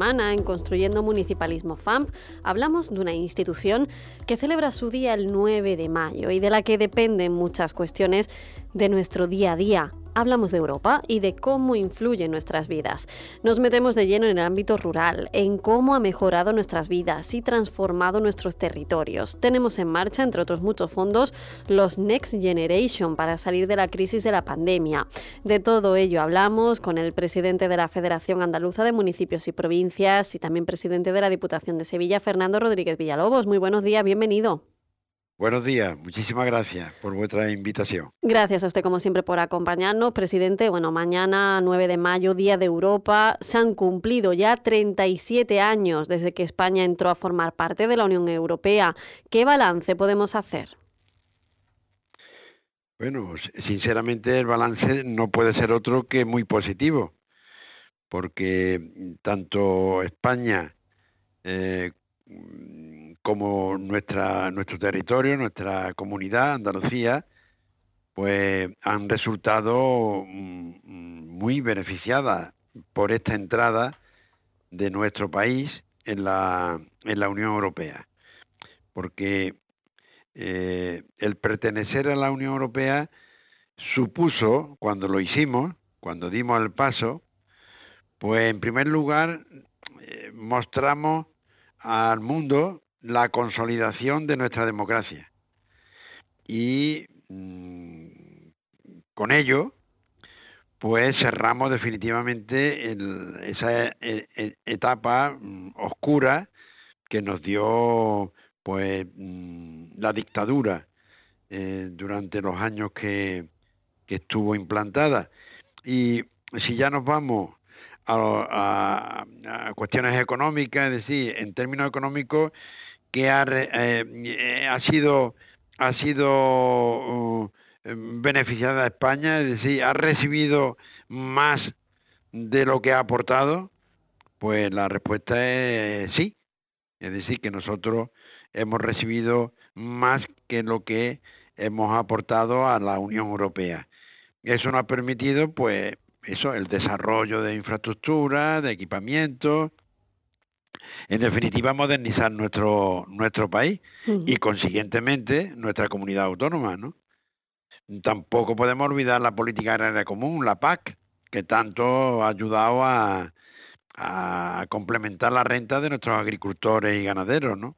En Construyendo Municipalismo FAMP hablamos de una institución que celebra su día el 9 de mayo y de la que dependen muchas cuestiones de nuestro día a día hablamos de Europa y de cómo influye en nuestras vidas. Nos metemos de lleno en el ámbito rural, en cómo ha mejorado nuestras vidas y transformado nuestros territorios. Tenemos en marcha, entre otros muchos fondos, los Next Generation para salir de la crisis de la pandemia. De todo ello hablamos con el presidente de la Federación Andaluza de Municipios y Provincias y también presidente de la Diputación de Sevilla, Fernando Rodríguez Villalobos. Muy buenos días, bienvenido. Buenos días, muchísimas gracias por vuestra invitación. Gracias a usted como siempre por acompañarnos, presidente. Bueno, mañana 9 de mayo, Día de Europa, se han cumplido ya 37 años desde que España entró a formar parte de la Unión Europea. ¿Qué balance podemos hacer? Bueno, sinceramente el balance no puede ser otro que muy positivo, porque tanto España eh, como nuestra, nuestro territorio, nuestra comunidad, Andalucía, pues han resultado mm, muy beneficiadas por esta entrada de nuestro país en la, en la Unión Europea. Porque eh, el pertenecer a la Unión Europea supuso, cuando lo hicimos, cuando dimos el paso, pues en primer lugar eh, mostramos al mundo la consolidación de nuestra democracia. Y mm, con ello, pues cerramos definitivamente esa e, e, etapa mm, oscura que nos dio pues mm, la dictadura eh, durante los años que, que estuvo implantada. Y si ya nos vamos a, a, cuestiones económicas, es decir, en términos económicos, que ha, eh, ha sido ha sido uh, beneficiada España, es decir, ha recibido más de lo que ha aportado, pues la respuesta es sí. Es decir, que nosotros hemos recibido más que lo que hemos aportado a la Unión Europea. Eso nos ha permitido, pues, eso, el desarrollo de infraestructura, de equipamiento, en definitiva modernizar nuestro nuestro país y consiguientemente nuestra comunidad autónoma, ¿no? Tampoco podemos olvidar la política agraria común, la PAC, que tanto ha ayudado a, a complementar la renta de nuestros agricultores y ganaderos, ¿no?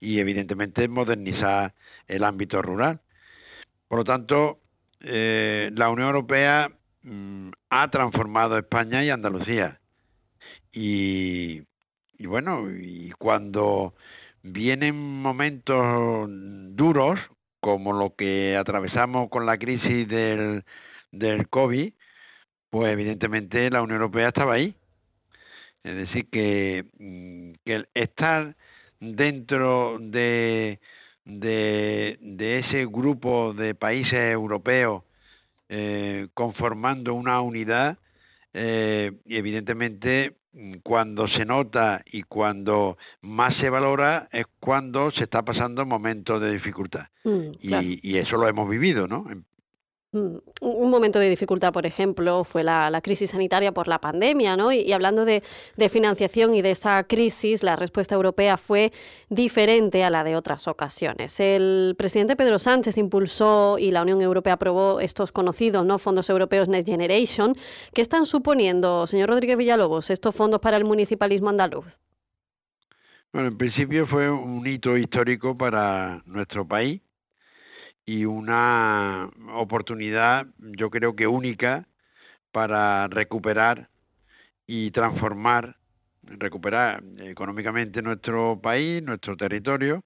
Y evidentemente modernizar el ámbito rural. Por lo tanto, eh, la Unión Europea mm, ha transformado España y Andalucía. Y, y bueno, y cuando vienen momentos duros, como lo que atravesamos con la crisis del, del COVID, pues evidentemente la Unión Europea estaba ahí. Es decir, que, mm, que estar dentro de, de, de, ese grupo de países europeos eh, conformando una unidad, eh, evidentemente cuando se nota y cuando más se valora es cuando se está pasando momentos de dificultad. Mm, y, y, eso lo hemos vivido, ¿no? Mm, un momento de dificultad, por ejemplo, fue la, crisis sanitaria por la pandemia, ¿no? Y, hablando de, financiación y de esa crisis, la respuesta europea fue diferente a la de otras ocasiones. El presidente Pedro Sánchez impulsó y la Unión Europea aprobó estos conocidos ¿no? fondos europeos Next Generation. ¿Qué están suponiendo, señor Rodríguez Villalobos, estos fondos para el municipalismo andaluz? Bueno, en principio fue un hito histórico para nuestro país y una oportunidad, yo creo que única, para recuperar y transformar, recuperar económicamente nuestro país, nuestro territorio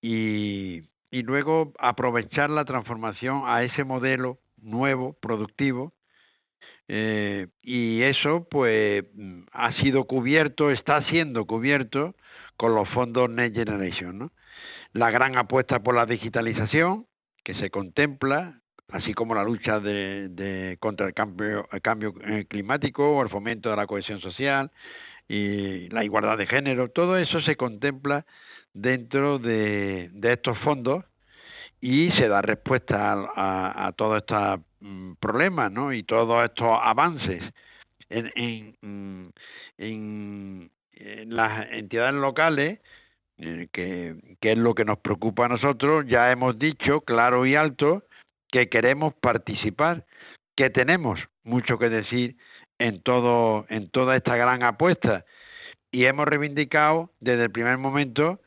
y, y luego aprovechar la transformación a ese modelo nuevo, productivo, eh, y eso pues ha sido cubierto, está siendo cubierto con los fondos Next Generation. La gran apuesta por la digitalización, que se contempla, así como la lucha de, contra el cambio, el cambio eh, climático el fomento de la cohesión social y la igualdad de género, todo eso se contempla dentro de, estos fondos y se da respuesta a, todos estos mm, problemas ¿no? y todos estos avances en, en, en, en las entidades locales eh, que, es lo que nos preocupa a nosotros, ya hemos dicho claro y alto que queremos participar, que tenemos mucho que decir en todo en toda esta gran apuesta y hemos reivindicado desde el primer momento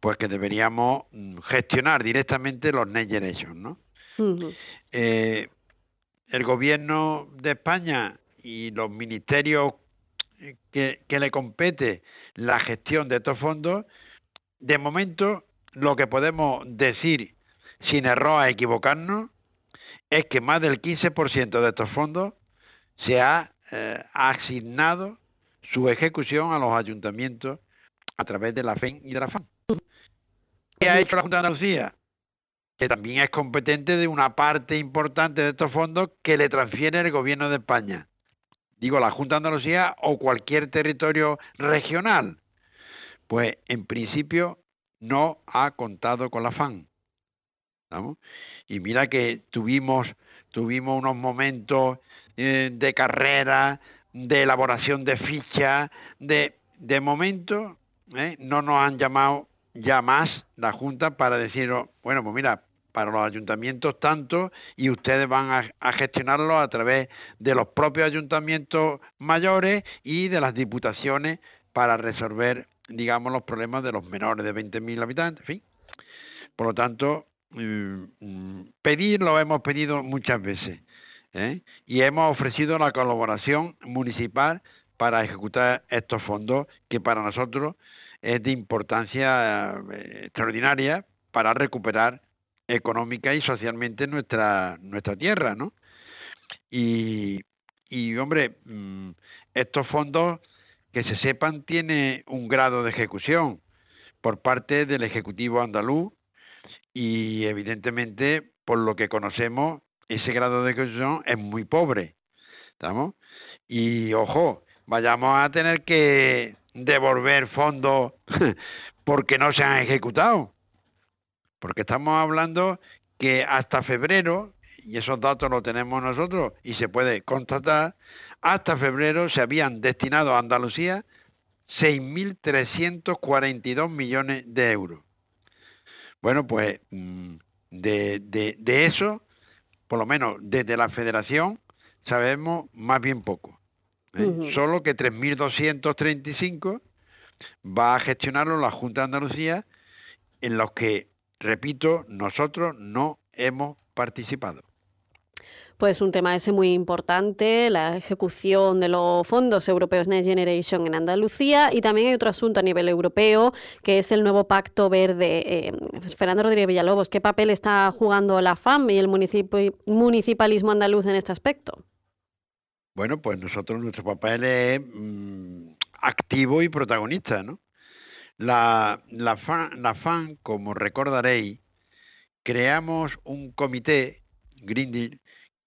pues que deberíamos mm, gestionar directamente los Next Generation, ¿no? Eh, el gobierno de España y los ministerios que, que le compete la gestión de estos fondos de momento, lo que podemos decir sin error a equivocarnos es que más del 15% de estos fondos se ha eh, asignado su ejecución a los ayuntamientos a través de la FEN y de la FAN. ¿Qué ha hecho la Junta de Andalucía? Que también es competente de una parte importante de estos fondos que le transfiere el Gobierno de España. Digo, la Junta de Andalucía o cualquier territorio regional pues en principio no ha contado con la FAN. Y mira que tuvimos, tuvimos unos momentos eh, de carrera, de elaboración de ficha, de, de momento ¿eh? no nos han llamado ya más la Junta para decir, bueno, pues mira, para los ayuntamientos tanto y ustedes van a, a, gestionarlo a través de los propios ayuntamientos mayores y de las diputaciones para resolver digamos, los problemas de los menores de 20.000 habitantes, fin. Por lo tanto, mm, mm, pedir lo hemos pedido muchas veces ¿eh? y hemos ofrecido la colaboración municipal para ejecutar estos fondos que para nosotros es de importancia eh, extraordinaria para recuperar económica y socialmente nuestra nuestra tierra, ¿no? Y, y hombre, mm, estos fondos que se sepan tiene un grado de ejecución por parte del Ejecutivo andaluz y evidentemente por lo que conocemos ese grado de ejecución es muy pobre. ¿Estamos? Y ojo, vayamos a tener que devolver fondos porque no se han ejecutado. Porque estamos hablando que hasta febrero y esos datos los tenemos nosotros y se puede constatar, hasta febrero se habían destinado a Andalucía 6.342 millones de euros. Bueno, pues mm, de, de, de eso, por lo menos desde la federación, sabemos más bien poco. ¿eh? Solo que 3.235 va a gestionarlo la Junta de Andalucía, en los que, repito, nosotros no hemos participado. Pues un tema ese muy importante, la ejecución de los fondos europeos Next Generation en Andalucía y también hay otro asunto a nivel europeo que es el nuevo Pacto Verde. Eh, Fernando Rodríguez Villalobos, ¿qué papel está jugando la FAM y el municipalismo andaluz en este aspecto? Bueno, pues nosotros, nuestro papel es mm, activo y protagonista, ¿no? La, la, FAN, la como recordaréis, creamos un comité, Green Deal,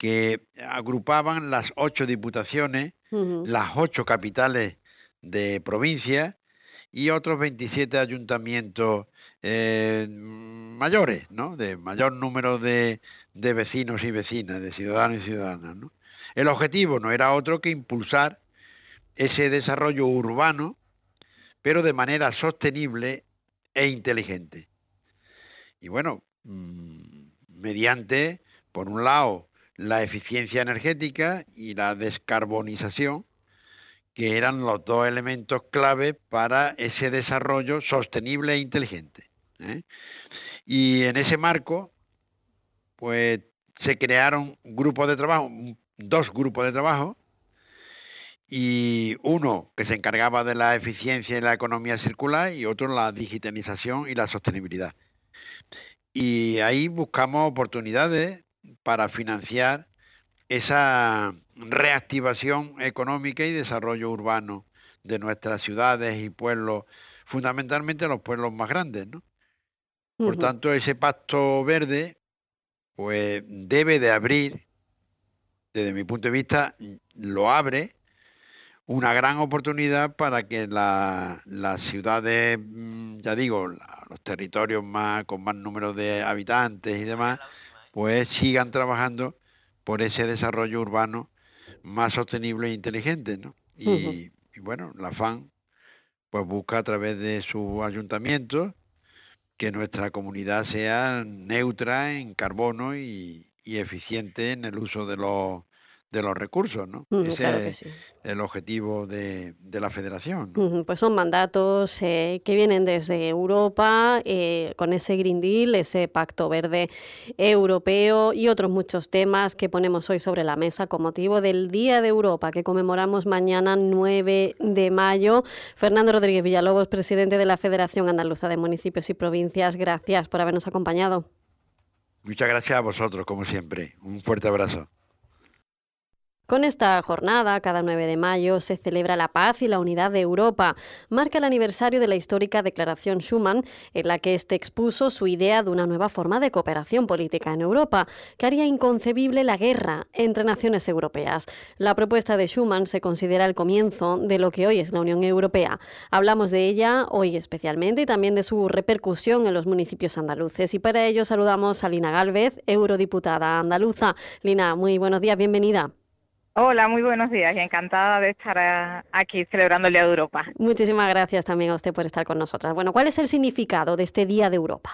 que agrupaban las ocho diputaciones, las ocho capitales de provincia y otros 27 ayuntamientos eh, mayores, ¿no? De mayor número de, de vecinos y vecinas, de ciudadanos y ciudadanas, ¿no? El objetivo no era otro que impulsar ese desarrollo urbano, pero de manera sostenible e inteligente. Y bueno, mm, mediante, por un lado, la eficiencia energética y la descarbonización, que eran los dos elementos clave para ese desarrollo sostenible e inteligente. ¿eh? Y en ese marco, pues se crearon grupos de trabajo, dos grupos de trabajo, y uno que se encargaba de la eficiencia y la economía circular y otro la digitalización y la sostenibilidad. Y ahí buscamos oportunidades para financiar esa reactivación económica y desarrollo urbano de nuestras ciudades y pueblos, fundamentalmente los pueblos más grandes, ¿no? Por tanto, ese pacto verde, pues debe de abrir, desde mi punto de vista, lo abre una gran oportunidad para que las ciudades, mm, ya digo, los territorios más con más número de habitantes y demás, pues sigan trabajando por ese desarrollo urbano más sostenible e inteligente, ¿no? Y, bueno, la FAN pues busca a través de su ayuntamiento que nuestra comunidad sea neutra en carbono y eficiente en el uso de los de los recursos, ¿no? Ese es el objetivo de, la federación. Pues son mandatos eh, que vienen desde Europa, eh, con ese Green Deal, ese Pacto Verde Europeo y otros muchos temas que ponemos hoy sobre la mesa con motivo del Día de Europa, que conmemoramos mañana 9 de mayo. Fernando Rodríguez Villalobos, presidente de la Federación Andaluza de Municipios y Provincias, gracias por habernos acompañado. Muchas gracias a vosotros, como siempre. Un fuerte abrazo. Con esta jornada, cada 9 de mayo, se celebra la paz y la unidad de Europa. Marca el aniversario de la histórica Declaración Schuman, en la que éste expuso su idea de una nueva forma de cooperación política en Europa, que haría inconcebible la guerra entre naciones europeas. La propuesta de Schuman se considera el comienzo de lo que hoy es la Unión Europea. Hablamos de ella hoy especialmente y también de su repercusión en los municipios andaluces. Y para ello saludamos a Lina Galvez, eurodiputada andaluza. Lina, muy buenos días, bienvenida. Hola, muy buenos días y encantada de estar eh, aquí celebrando el Día de Europa. Muchísimas gracias también a usted por estar con nosotras. Bueno, ¿cuál es el significado de este Día de Europa?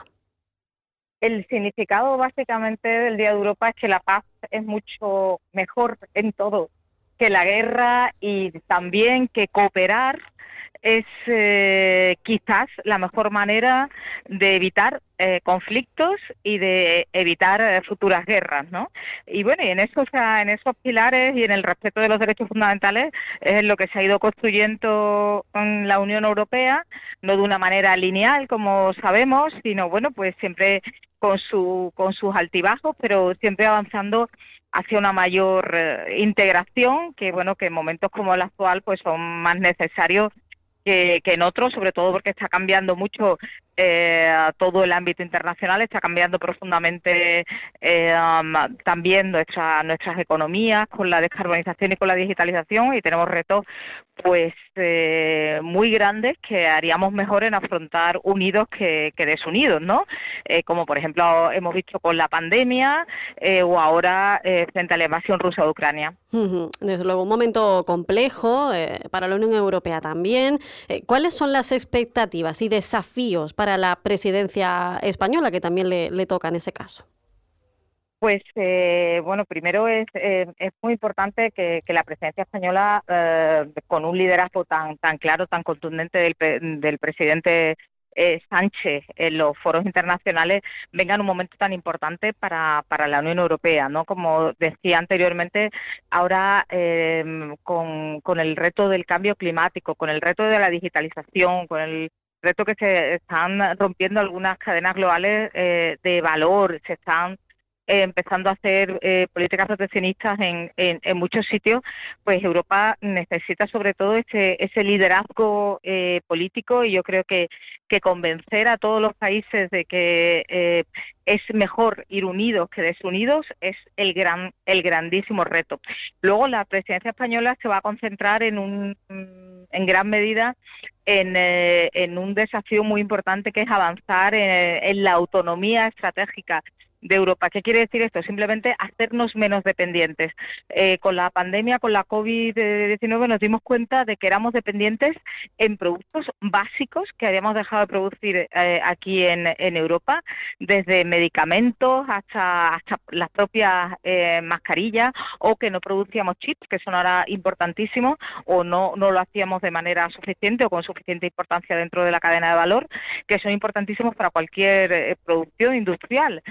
El significado básicamente del Día de Europa es que la paz es mucho mejor en todo que la guerra y también que cooperar es eh, quizás la mejor manera de evitar eh, conflictos y de evitar eh, futuras guerras, ¿no? Y bueno, y en esos, en esos pilares y en el respeto de los derechos fundamentales es lo que se ha ido construyendo en la Unión Europea, no de una manera lineal, como sabemos, sino bueno, pues siempre con su con sus altibajos, pero siempre avanzando hacia una mayor integración que bueno que en momentos como el actual pues son más necesarios que, en otros, sobre todo porque está cambiando mucho eh, todo el ámbito internacional, está cambiando profundamente eh, también nuestra, nuestras economías con la descarbonización y con la digitalización y tenemos retos pues eh, muy grandes que haríamos mejor en afrontar unidos que, desunidos, ¿no? como por ejemplo hemos visto con la pandemia o ahora frente a la invasión rusa de Ucrania. Desde luego, un momento complejo para la Unión Europea también. ¿Cuáles son las expectativas y desafíos para la presidencia española, que también le, toca en ese caso? Pues eh, bueno, primero es, eh, es muy importante que, la presidencia española, eh, con un liderazgo tan tan claro, tan contundente del, del presidente Sánchez en los foros internacionales, venga en un momento tan importante para, para la Unión Europea, ¿no? Como decía anteriormente, ahora con, con el reto del cambio climático, con el reto de la digitalización, con el reto que se están rompiendo algunas cadenas globales eh, de valor, se están eh, empezando a hacer eh, políticas proteccionistas en, en, muchos sitios, pues Europa necesita sobre todo ese, ese liderazgo político y yo creo que, convencer a todos los países de que es mejor ir unidos que desunidos es el gran el grandísimo reto. Luego la presidencia española se va a concentrar en un en gran medida en, eh, en un desafío muy importante que es avanzar en la autonomía estratégica de Europa. ¿Qué quiere decir esto? Simplemente hacernos menos dependientes. Eh, con la pandemia, con la COVID-19, nos dimos cuenta de que éramos dependientes en productos básicos que habíamos dejado de producir eh, aquí en, Europa, desde medicamentos hasta, hasta las propias eh, mascarillas, o que no producíamos chips, que son ahora importantísimos, o no, no lo hacíamos de manera suficiente o con suficiente importancia dentro de la cadena de valor, que son importantísimos para cualquier producción industrial.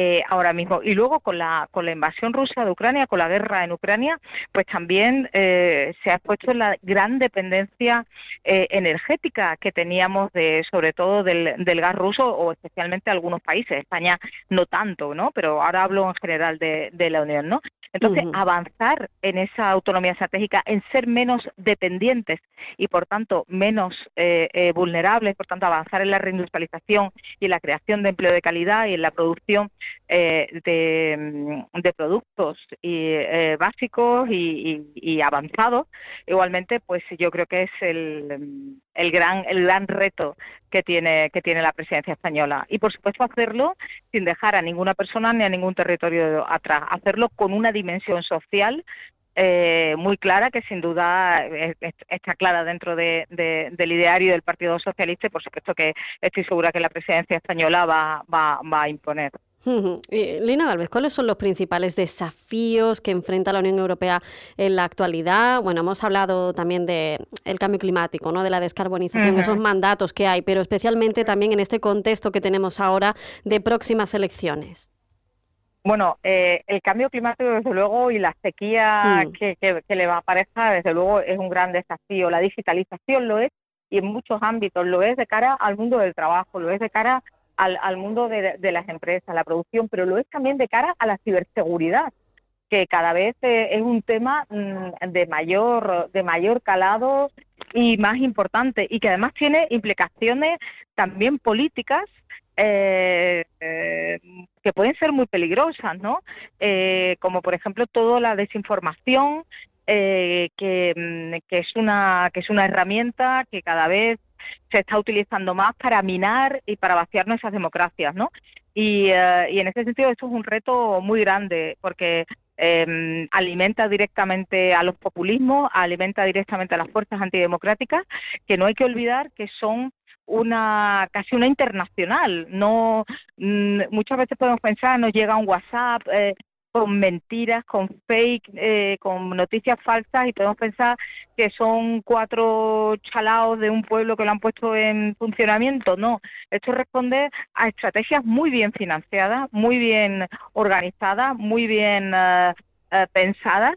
Eh, ahora mismo. Y luego con la, con la invasión rusa de Ucrania, con la guerra en Ucrania, pues también eh, se ha expuesto la gran dependencia eh, energética que teníamos de, sobre todo del, del, gas ruso o especialmente algunos países. España no tanto, ¿no? Pero ahora hablo en general de, de la Unión, ¿no? Entonces, avanzar en esa autonomía estratégica, en ser menos dependientes y, por tanto, menos vulnerables, por tanto, avanzar en la reindustrialización y en la creación de empleo de calidad y en la producción eh, mm, de, productos y, eh, básicos y, avanzados. Igualmente, pues yo creo que es el, el, gran, el gran reto que tiene, que tiene la presidencia española. Y por supuesto hacerlo sin dejar a ninguna persona ni a ningún territorio atrás, hacerlo con una dimensión social eh, muy clara, que sin duda está clara dentro de, del ideario del Partido Socialista y por supuesto que estoy segura que la presidencia española va, va, va a imponer. Lina Galvez, ¿cuáles son los principales desafíos que enfrenta la Unión Europea en la actualidad? Bueno, hemos hablado también del cambio climático, ¿no? de la descarbonización, esos mandatos que hay, pero especialmente también en este contexto que tenemos ahora de próximas elecciones. Bueno, eh, el cambio climático, desde luego, y la sequía mm. que, que, le va a parecer, desde luego, es un gran desafío. La digitalización lo es, y en muchos ámbitos lo es de cara al mundo del trabajo, lo es de cara al, mundo de, las empresas, la producción, pero lo es también de cara a la ciberseguridad que cada vez eh, es un tema mm, de mayor de mayor calado y más importante y que además tiene implicaciones también políticas eh, eh, que pueden ser muy peligrosas, ¿no? como por ejemplo toda la desinformación que, mm, que, es una que es una herramienta que cada vez se está utilizando más para minar y para vaciar nuestras democracias, ¿no? Y, eh, y en ese sentido esto es un reto muy grande porque em, alimenta directamente a los populismos, alimenta directamente a las fuerzas antidemocráticas, que no hay que olvidar que son una casi una internacional. No mm, muchas veces podemos pensar, nos llega un WhatsApp, eh, con mentiras, con fake, eh, con noticias falsas y podemos pensar que son cuatro chalaos de un pueblo que lo han puesto en funcionamiento. No, esto responde a estrategias muy bien financiadas, muy bien organizadas, muy bien eh, eh, pensadas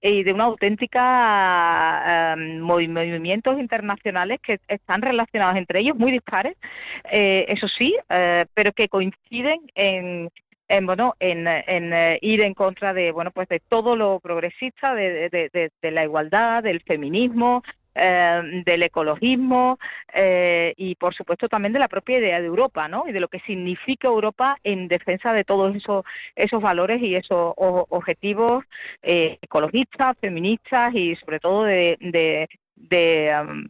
y de una auténtica movimientos internacionales que están relacionados entre ellos, muy dispares, eso sí, pero que coinciden en, en bueno en, eh, ir en contra de bueno pues de todo lo progresista de, la igualdad del feminismo eh, del ecologismo eh, y, por supuesto, también de la propia idea de Europa, ¿no? Y de lo que significa Europa en defensa de todos esos, esos valores y esos objetivos ecologistas, feministas y, sobre todo, de, um,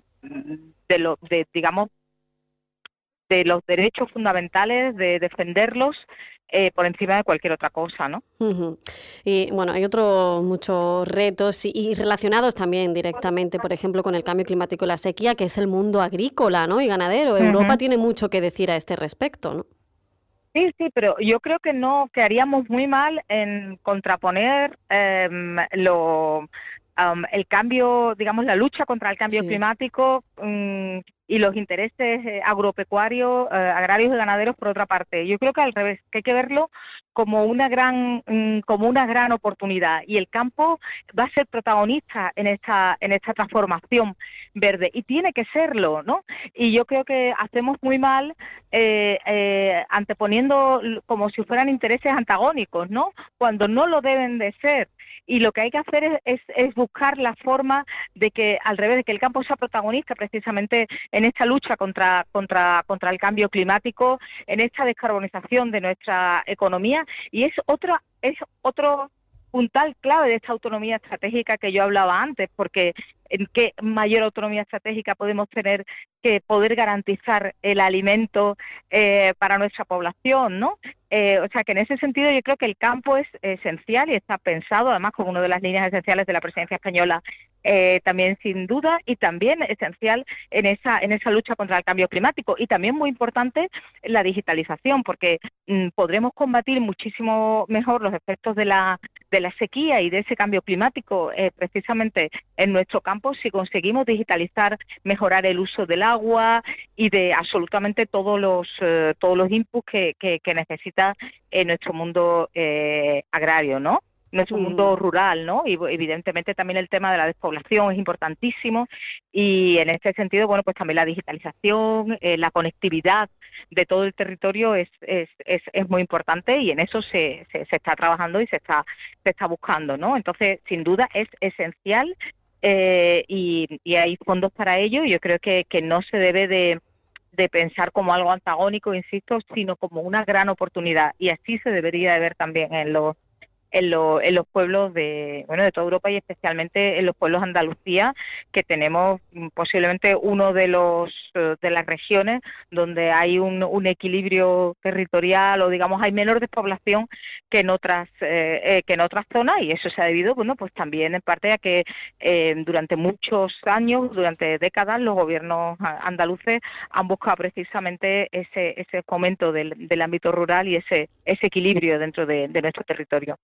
de, lo, de digamos, de los derechos fundamentales, de defenderlos eh, por encima de cualquier otra cosa, ¿no? Y bueno, hay otros muchos retos y, relacionados también directamente, por ejemplo, con el cambio climático y la sequía, que es el mundo agrícola, ¿no? Y ganadero. Europa tiene mucho que decir a este respecto, ¿no? Sí, sí, pero yo creo que no, que haríamos muy mal en contraponer em, lo, el cambio, digamos, la lucha contra el cambio climático mm, y los intereses eh, agropecuarios, eh, agrarios y ganaderos por otra parte. Yo creo que al revés, que hay que verlo como una gran mm, como una gran oportunidad y el campo va a ser protagonista en esta en esta transformación verde y tiene que serlo, ¿no? Y yo creo que hacemos muy mal eh, anteponiendo como si fueran intereses antagónicos, ¿no? Cuando no lo deben de ser y lo que hay que hacer es, es, buscar la forma de que al revés de que el campo sea protagonista precisamente en esta lucha contra, contra, contra el cambio climático, en esta descarbonización de nuestra economía y es otra es otro puntal clave de esta autonomía estratégica que yo hablaba antes, porque en qué mayor autonomía estratégica podemos tener que poder garantizar el alimento eh, para nuestra población, ¿no? Eh, o sea que en ese sentido yo creo que el campo es esencial y está pensado además como una de las líneas esenciales de la presidencia española eh, también sin duda y también esencial en esa en esa lucha contra el cambio climático. Y también muy importante la digitalización porque mm, podremos combatir muchísimo mejor los efectos de la de la sequía y de ese cambio climático eh, precisamente en nuestro campo si conseguimos digitalizar mejorar el uso del agua y de absolutamente todos los eh, todos los inputs que, que, que necesita en nuestro mundo agrario no nuestro mundo rural, ¿no? Y evidentemente también el tema de la despoblación es importantísimo y en este sentido, bueno, pues también la digitalización, eh, la conectividad de todo el territorio es, es, es, es muy importante y en eso se, se, está trabajando y se está, se está buscando, ¿no? Entonces, sin duda es esencial eh, y, y, hay fondos para ello y yo creo que, que no se debe de, de pensar como algo antagónico, insisto, sino como una gran oportunidad y así se debería de ver también en los en, en los pueblos de, bueno, de toda Europa y especialmente en los pueblos Andalucía, que tenemos mm, posiblemente uno de los eh, de las regiones donde hay un, un equilibrio territorial o digamos hay menor despoblación que en otras eh, eh, que en otras zonas y eso se ha debido bueno pues también en parte a que durante muchos años durante décadas los gobiernos andaluces han buscado precisamente ese ese fomento del, del ámbito rural y ese ese equilibrio dentro de, de nuestro territorio.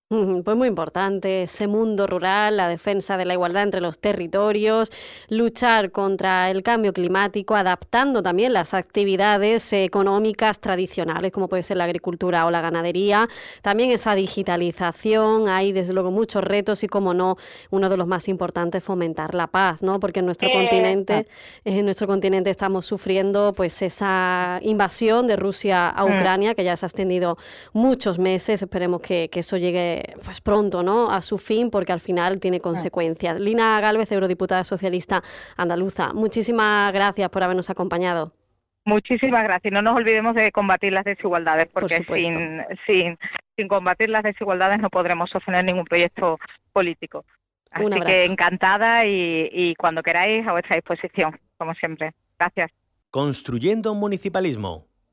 Pues muy importante ese mundo rural, la defensa de la igualdad entre los territorios, luchar contra el cambio climático, adaptando también las actividades económicas tradicionales, como puede ser la agricultura o la ganadería, también esa digitalización, hay desde luego muchos retos y como no, uno de los más importantes fomentar la paz, ¿no? Porque en nuestro continente, en nuestro continente estamos sufriendo pues esa invasión de Rusia a mm. Ucrania, que ya se ha extendido muchos meses, esperemos que, que eso llegue pues pronto ¿no? a su fin porque al final tiene consecuencias. Lina Galvez, eurodiputada socialista andaluza, muchísimas gracias por habernos acompañado. Muchísimas gracias. No nos olvidemos de combatir las desigualdades, porque sin, sin, sin combatir las desigualdades no podremos sostener ningún proyecto político. Así que encantada y, y cuando queráis a vuestra disposición, como siempre. Gracias. Construyendo un municipalismo